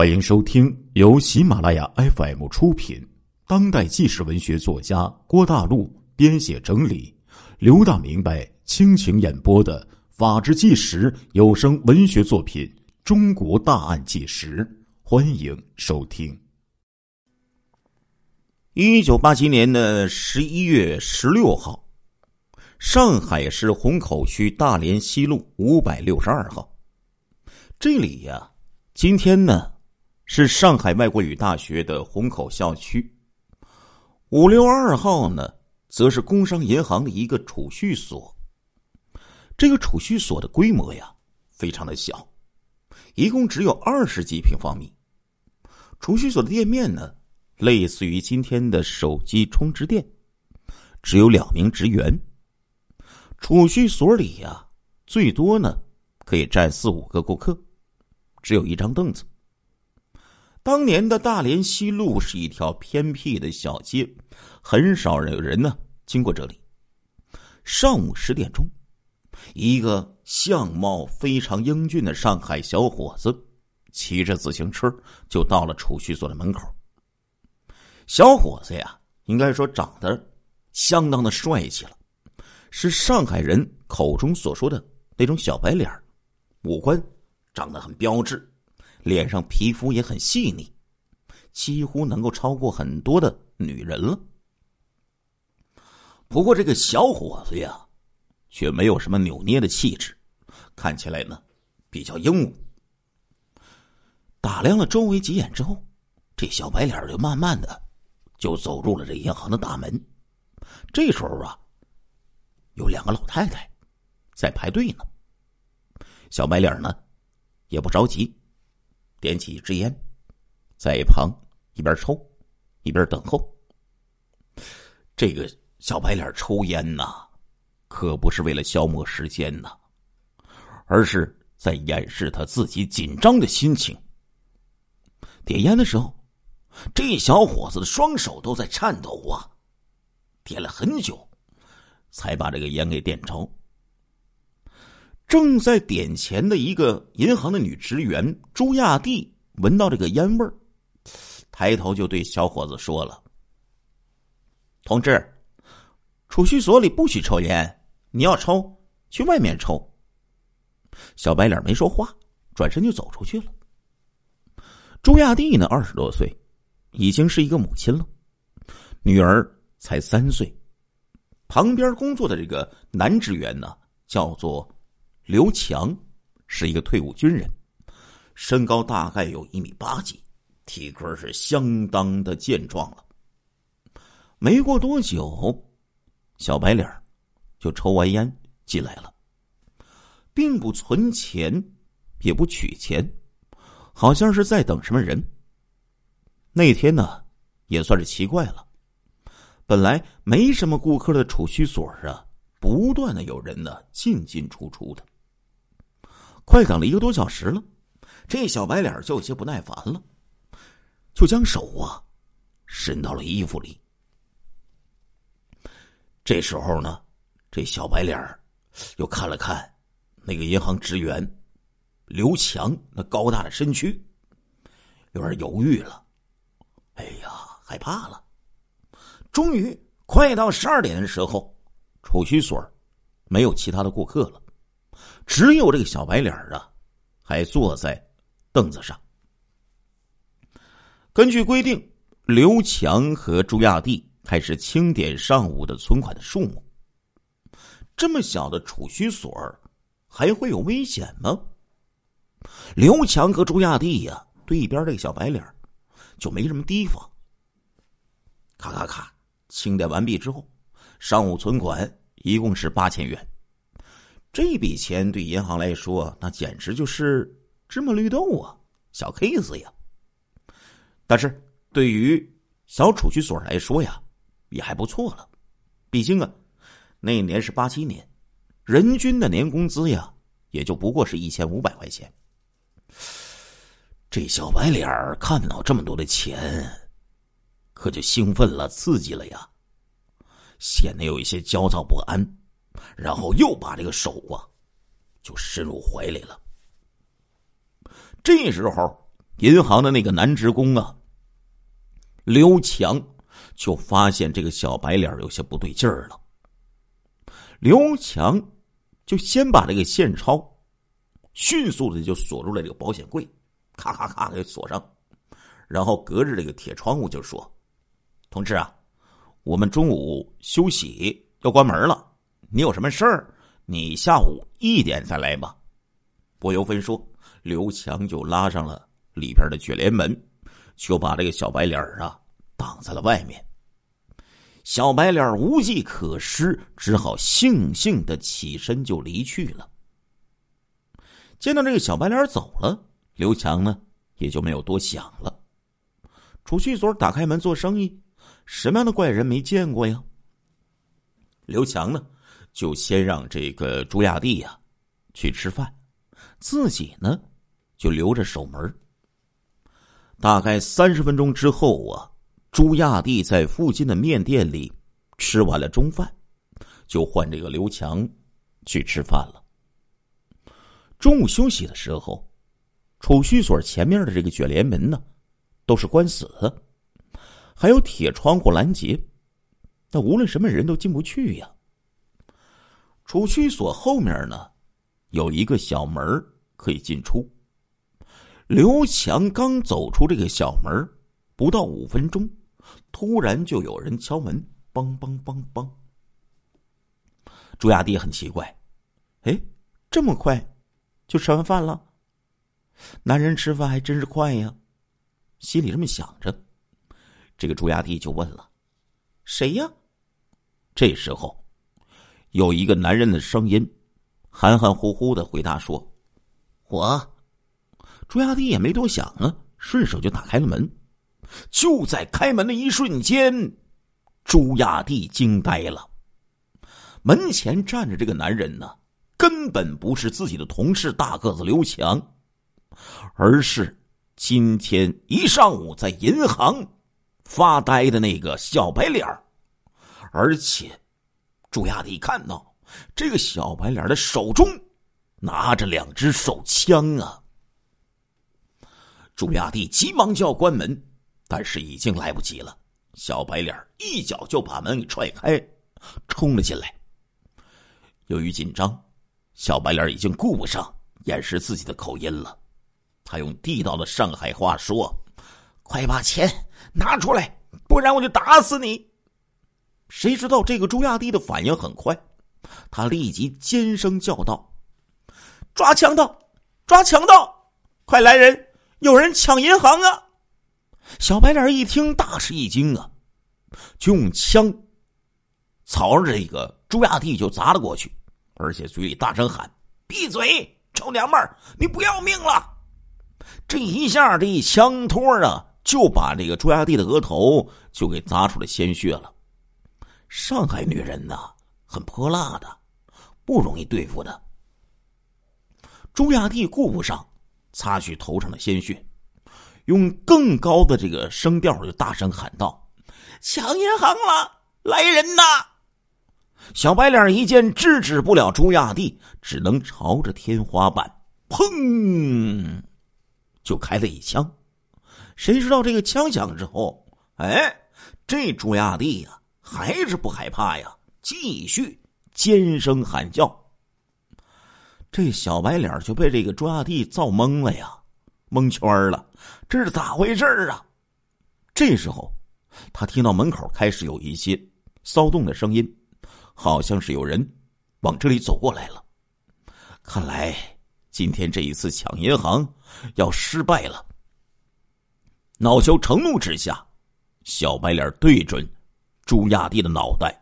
欢迎收听由喜马拉雅 FM 出品、当代纪实文学作家郭大陆编写整理、刘大明白倾情演播的《法制纪实》有声文学作品《中国大案纪实》，欢迎收听。一九八七年的十一月十六号，上海市虹口区大连西路五百六十二号，这里呀，今天呢。是上海外国语大学的虹口校区，五六二号呢，则是工商银行的一个储蓄所。这个储蓄所的规模呀，非常的小，一共只有二十几平方米。储蓄所的店面呢，类似于今天的手机充值店，只有两名职员。储蓄所里呀，最多呢可以站四五个顾客，只有一张凳子。当年的大连西路是一条偏僻的小街，很少有人呢经过这里。上午十点钟，一个相貌非常英俊的上海小伙子骑着自行车就到了储蓄所的门口。小伙子呀，应该说长得相当的帅气了，是上海人口中所说的那种小白脸五官长得很标致。脸上皮肤也很细腻，几乎能够超过很多的女人了。不过这个小伙子呀，却没有什么扭捏的气质，看起来呢比较英武。打量了周围几眼之后，这小白脸就慢慢的就走入了这银行的大门。这时候啊，有两个老太太在排队呢。小白脸呢也不着急。点起一支烟，在一旁一边抽一边等候。这个小白脸抽烟呐，可不是为了消磨时间呐，而是在掩饰他自己紧张的心情。点烟的时候，这小伙子的双手都在颤抖啊，点了很久，才把这个烟给点着。正在点钱的一个银行的女职员朱亚蒂闻到这个烟味儿，抬头就对小伙子说了：“同志，储蓄所里不许抽烟，你要抽去外面抽。”小白脸没说话，转身就走出去了。朱亚蒂呢，二十多岁，已经是一个母亲了，女儿才三岁。旁边工作的这个男职员呢，叫做。刘强是一个退伍军人，身高大概有一米八几，体格是相当的健壮了。没过多久，小白脸就抽完烟进来了，并不存钱，也不取钱，好像是在等什么人。那天呢，也算是奇怪了，本来没什么顾客的储蓄所啊，不断的有人呢进进出出的。快等了一个多小时了，这小白脸就有些不耐烦了，就将手啊伸到了衣服里。这时候呢，这小白脸又看了看那个银行职员刘强那高大的身躯，有点犹豫了。哎呀，害怕了。终于快到十二点的时候，储蓄所没有其他的顾客了。只有这个小白脸啊，还坐在凳子上。根据规定，刘强和朱亚蒂开始清点上午的存款的数目。这么小的储蓄所，还会有危险吗？刘强和朱亚蒂呀，对一边这个小白脸就没什么提防。咔咔咔，清点完毕之后，上午存款一共是八千元。这笔钱对银行来说，那简直就是芝麻绿豆啊，小 case 呀。但是对于小储蓄所来说呀，也还不错了。毕竟啊，那年是八七年，人均的年工资呀，也就不过是一千五百块钱。这小白脸儿看到这么多的钱，可就兴奋了，刺激了呀，显得有一些焦躁不安。然后又把这个手啊，就伸入怀里了。这时候，银行的那个男职工啊，刘强就发现这个小白脸有些不对劲儿了。刘强就先把这个现钞迅速的就锁住了这个保险柜，咔咔咔给锁上，然后隔着这个铁窗户就说：“同志啊，我们中午休息要关门了，你有什么事儿，你下午一点再来吧。”不由分说，刘强就拉上了里边的卷帘门，就把这个小白脸啊挡在了外面。小白脸无计可施，只好悻悻的起身就离去了。见到这个小白脸走了，刘强呢也就没有多想了。储蓄所打开门做生意，什么样的怪人没见过呀？刘强呢就先让这个朱亚弟呀去吃饭。自己呢，就留着守门。大概三十分钟之后啊，朱亚弟在附近的面店里吃完了中饭，就换这个刘强去吃饭了。中午休息的时候，储蓄所前面的这个卷帘门呢，都是关死的，还有铁窗户拦截，那无论什么人都进不去呀。储蓄所后面呢？有一个小门可以进出。刘强刚走出这个小门不到五分钟，突然就有人敲门，梆梆梆梆。朱亚弟很奇怪，哎，这么快就吃完饭了？男人吃饭还真是快呀，心里这么想着。这个朱亚弟就问了：“谁呀？”这时候，有一个男人的声音。含含糊糊的回答说：“我。”朱亚迪也没多想啊，顺手就打开了门。就在开门的一瞬间，朱亚迪惊呆了。门前站着这个男人呢，根本不是自己的同事大个子刘强，而是今天一上午在银行发呆的那个小白脸而且，朱亚弟看到。这个小白脸的手中拿着两只手枪啊！朱亚弟急忙就要关门，但是已经来不及了。小白脸一脚就把门给踹开，冲了进来。由于紧张，小白脸已经顾不上掩饰自己的口音了，他用地道的上海话说：“快把钱拿出来，不然我就打死你！”谁知道这个朱亚弟的反应很快。他立即尖声叫道：“抓强盗！抓强盗！快来人！有人抢银行啊！”小白脸一听，大吃一惊啊，就用枪朝着这个朱亚弟就砸了过去，而且嘴里大声喊：“闭嘴，臭娘们儿，你不要命了！”这一下，这一枪托啊，就把这个朱亚弟的额头就给砸出了鲜血了。上海女人呐！很泼辣的，不容易对付的。朱亚蒂顾不上擦去头上的鲜血，用更高的这个声调就大声喊道：“抢银行了，来人呐！”小白脸一见制止不了朱亚蒂，只能朝着天花板砰就开了一枪。谁知道这个枪响之后，哎，这朱亚蒂呀还是不害怕呀。继续尖声喊叫，这小白脸就被这个朱亚弟造懵了呀，蒙圈了，这是咋回事啊？这时候，他听到门口开始有一些骚动的声音，好像是有人往这里走过来了。看来今天这一次抢银行要失败了。恼羞成怒之下，小白脸对准朱亚弟的脑袋。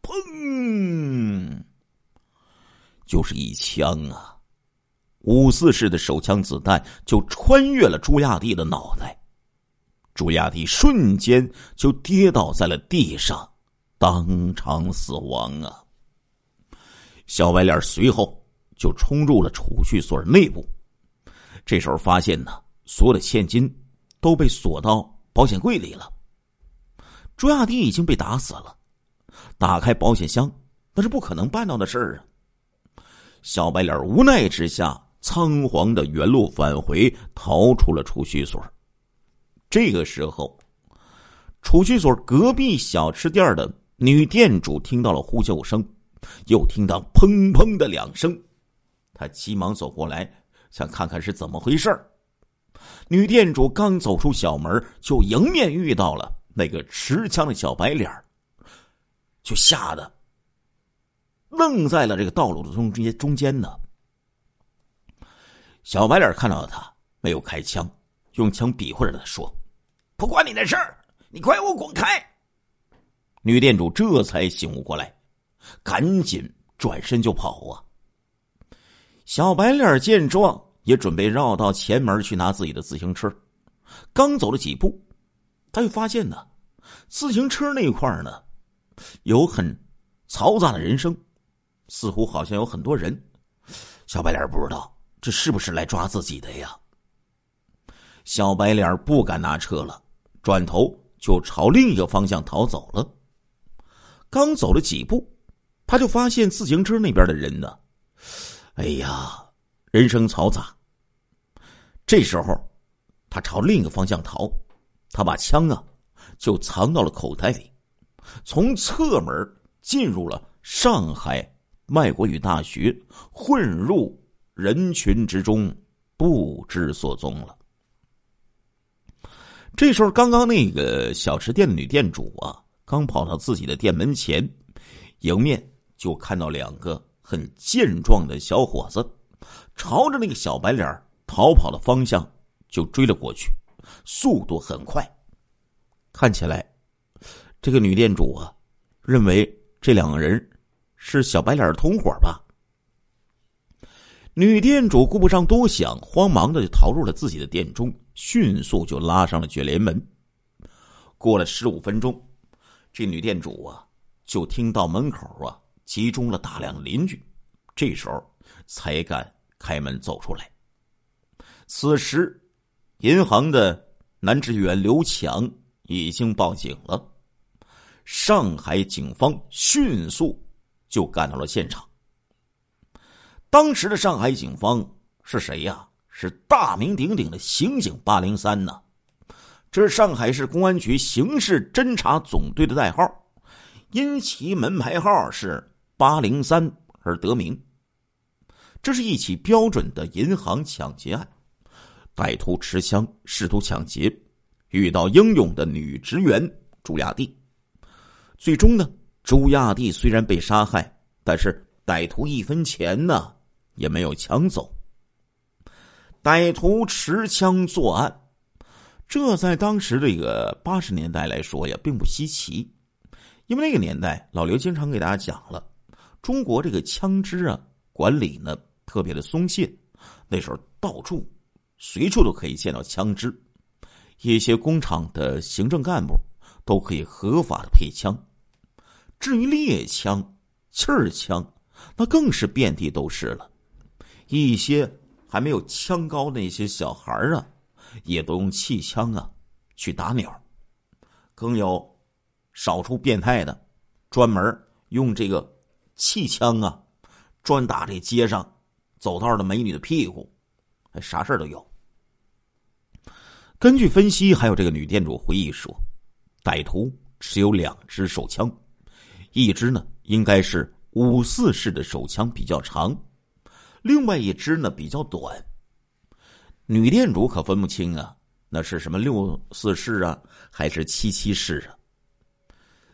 砰！就是一枪啊，五四式的手枪子弹就穿越了朱亚弟的脑袋，朱亚弟瞬间就跌倒在了地上，当场死亡啊！小白脸随后就冲入了储蓄所内部，这时候发现呢，所有的现金都被锁到保险柜里了，朱亚迪已经被打死了。打开保险箱，那是不可能办到的事儿啊！小白脸无奈之下，仓皇的原路返回，逃出了储蓄所。这个时候，储蓄所隔壁小吃店的女店主听到了呼救声，又听到砰砰的两声，她急忙走过来，想看看是怎么回事女店主刚走出小门，就迎面遇到了那个持枪的小白脸就吓得愣在了这个道路的中间中间呢。小白脸看到了他，没有开枪，用枪比划着他说。不关你的事儿，你快给我滚开！女店主这才醒悟过来，赶紧转身就跑啊。小白脸见状，也准备绕到前门去拿自己的自行车。刚走了几步，他就发现呢，自行车那块呢，有很嘈杂的人声，似乎好像有很多人。小白脸不知道这是不是来抓自己的呀？小白脸不敢拿车了。转头就朝另一个方向逃走了。刚走了几步，他就发现自行车那边的人呢，哎呀，人声嘈杂。这时候，他朝另一个方向逃，他把枪啊就藏到了口袋里，从侧门进入了上海外国语大学，混入人群之中，不知所踪了。这时候，刚刚那个小吃店的女店主啊，刚跑到自己的店门前，迎面就看到两个很健壮的小伙子，朝着那个小白脸逃跑的方向就追了过去，速度很快。看起来，这个女店主啊，认为这两个人是小白脸同伙吧。女店主顾不上多想，慌忙的就逃入了自己的店中。迅速就拉上了卷帘门。过了十五分钟，这女店主啊，就听到门口啊集中了大量邻居，这时候才敢开门走出来。此时，银行的男职员刘强已经报警了，上海警方迅速就赶到了现场。当时的上海警方是谁呀？是大名鼎鼎的刑警八零三呢，这是上海市公安局刑事侦查总队的代号，因其门牌号是八零三而得名。这是一起标准的银行抢劫案，歹徒持枪试图抢劫，遇到英勇的女职员朱亚蒂，最终呢，朱亚蒂虽然被杀害，但是歹徒一分钱呢也没有抢走。歹徒持枪作案，这在当时这个八十年代来说呀，并不稀奇。因为那个年代，老刘经常给大家讲了，中国这个枪支啊管理呢特别的松懈。那时候到处、随处都可以见到枪支，一些工厂的行政干部都可以合法的配枪。至于猎枪、气儿枪，那更是遍地都是了。一些。还没有枪高那些小孩啊，也都用气枪啊去打鸟，更有少数变态的，专门用这个气枪啊，专打这街上走道的美女的屁股，啥事儿都有。根据分析，还有这个女店主回忆说，歹徒持有两支手枪，一支呢应该是五四式的手枪，比较长。另外一只呢比较短，女店主可分不清啊，那是什么六四式啊，还是七七式啊？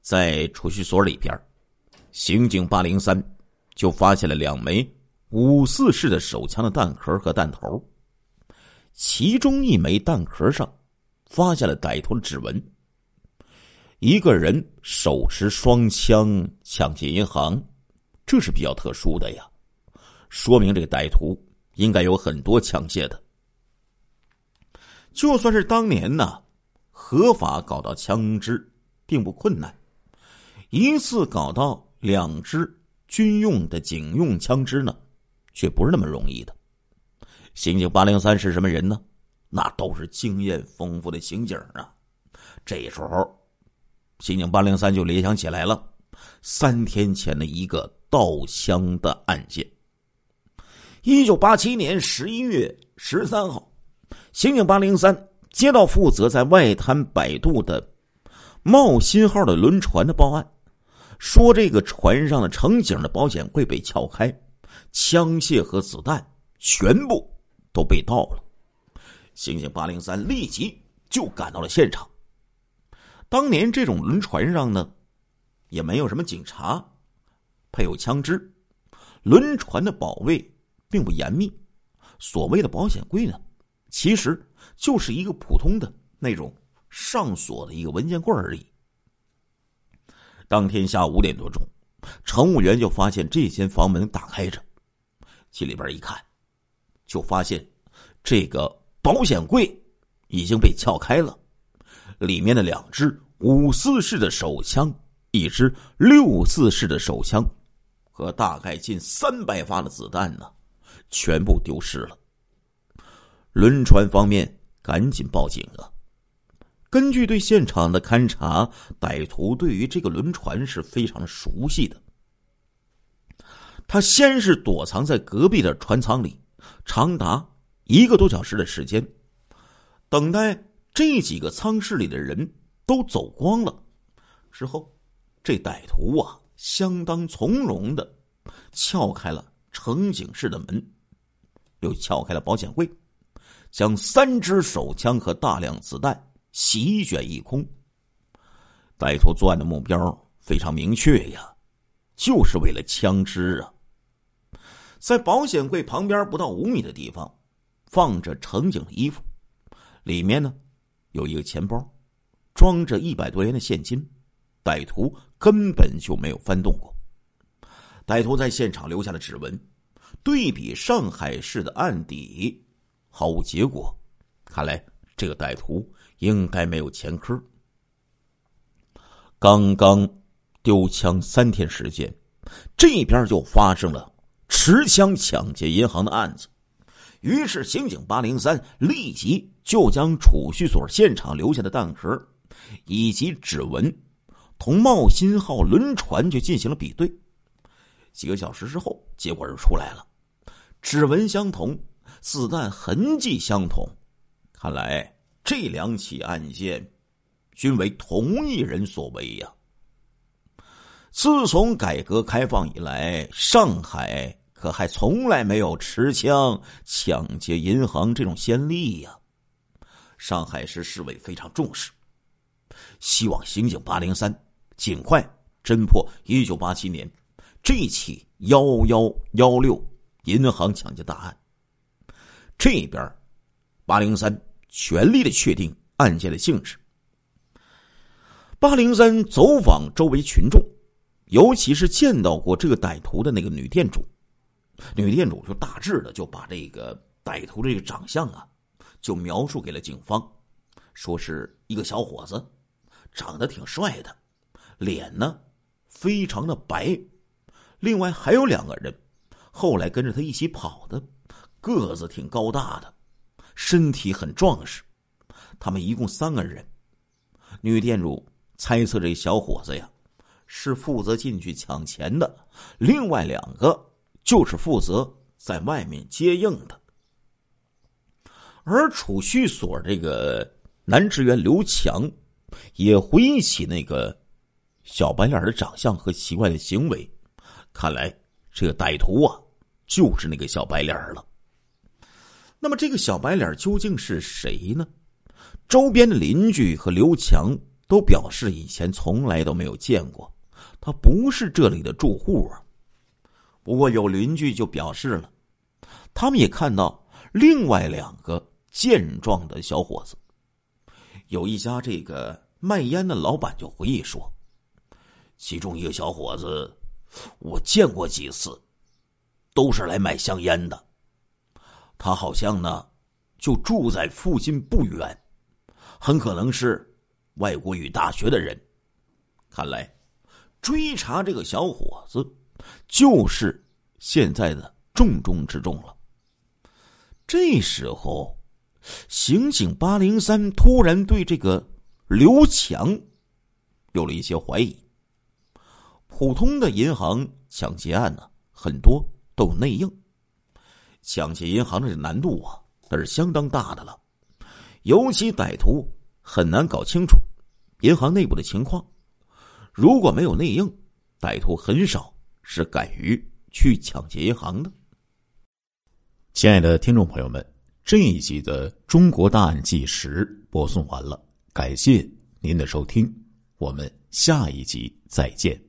在储蓄所里边，刑警八零三就发现了两枚五四式的手枪的弹壳和弹头，其中一枚弹壳上发现了歹徒的指纹。一个人手持双枪抢劫银行，这是比较特殊的呀。说明这个歹徒应该有很多枪械的。就算是当年呢，合法搞到枪支并不困难，一次搞到两支军用的警用枪支呢，却不是那么容易的。刑警八零三是什么人呢？那都是经验丰富的刑警啊。这时候，刑警八零三就联想起来了三天前的一个盗枪的案件。一九八七年十一月十三号，刑警八零三接到负责在外滩摆渡的茂新号的轮船的报案，说这个船上的乘警的保险柜被撬开，枪械和子弹全部都被盗了。刑警八零三立即就赶到了现场。当年这种轮船上呢，也没有什么警察，配有枪支，轮船的保卫。并不严密，所谓的保险柜呢，其实就是一个普通的那种上锁的一个文件柜而已。当天下午五点多钟，乘务员就发现这间房门打开着，进里边一看，就发现这个保险柜已经被撬开了，里面的两支五四式的手枪，一支六四式的手枪，和大概近三百发的子弹呢。全部丢失了。轮船方面赶紧报警了。根据对现场的勘查，歹徒对于这个轮船是非常熟悉的。他先是躲藏在隔壁的船舱里，长达一个多小时的时间，等待这几个舱室里的人都走光了之后，这歹徒啊，相当从容的撬开了乘警室的门。又撬开了保险柜，将三支手枪和大量子弹席卷一空。歹徒作案的目标非常明确呀，就是为了枪支啊！在保险柜旁边不到五米的地方，放着乘警的衣服，里面呢有一个钱包，装着一百多元的现金。歹徒根本就没有翻动过。歹徒在现场留下了指纹。对比上海市的案底，毫无结果。看来这个歹徒应该没有前科。刚刚丢枪三天时间，这边就发生了持枪抢劫银行的案子。于是，刑警八零三立即就将储蓄所现场留下的弹壳以及指纹，同茂新号轮船就进行了比对。几个小时之后，结果就出来了。指纹相同，子弹痕迹相同，看来这两起案件均为同一人所为呀。自从改革开放以来，上海可还从来没有持枪抢劫银行这种先例呀。上海市市委非常重视，希望刑警八零三尽快侦破一九八七年这起幺幺幺六。银行抢劫大案，这边八零三全力的确定案件的性质。八零三走访周围群众，尤其是见到过这个歹徒的那个女店主，女店主就大致的就把这个歹徒这个长相啊，就描述给了警方，说是一个小伙子，长得挺帅的，脸呢非常的白，另外还有两个人。后来跟着他一起跑的，个子挺高大的，身体很壮实。他们一共三个人。女店主猜测这小伙子呀，是负责进去抢钱的；另外两个就是负责在外面接应的。而储蓄所这个男职员刘强，也回忆起那个小白脸的长相和奇怪的行为。看来这个歹徒啊。就是那个小白脸了。那么，这个小白脸究竟是谁呢？周边的邻居和刘强都表示，以前从来都没有见过，他不是这里的住户啊。不过，有邻居就表示了，他们也看到另外两个健壮的小伙子。有一家这个卖烟的老板就回忆说，其中一个小伙子，我见过几次。都是来买香烟的，他好像呢，就住在附近不远，很可能是外国语大学的人。看来，追查这个小伙子就是现在的重中之重了。这时候，刑警八零三突然对这个刘强有了一些怀疑。普通的银行抢劫案呢，很多。都有内应，抢劫银行的难度啊，那是相当大的了。尤其歹徒很难搞清楚银行内部的情况，如果没有内应，歹徒很少是敢于去抢劫银行的。亲爱的听众朋友们，这一集的《中国大案纪实》播送完了，感谢您的收听，我们下一集再见。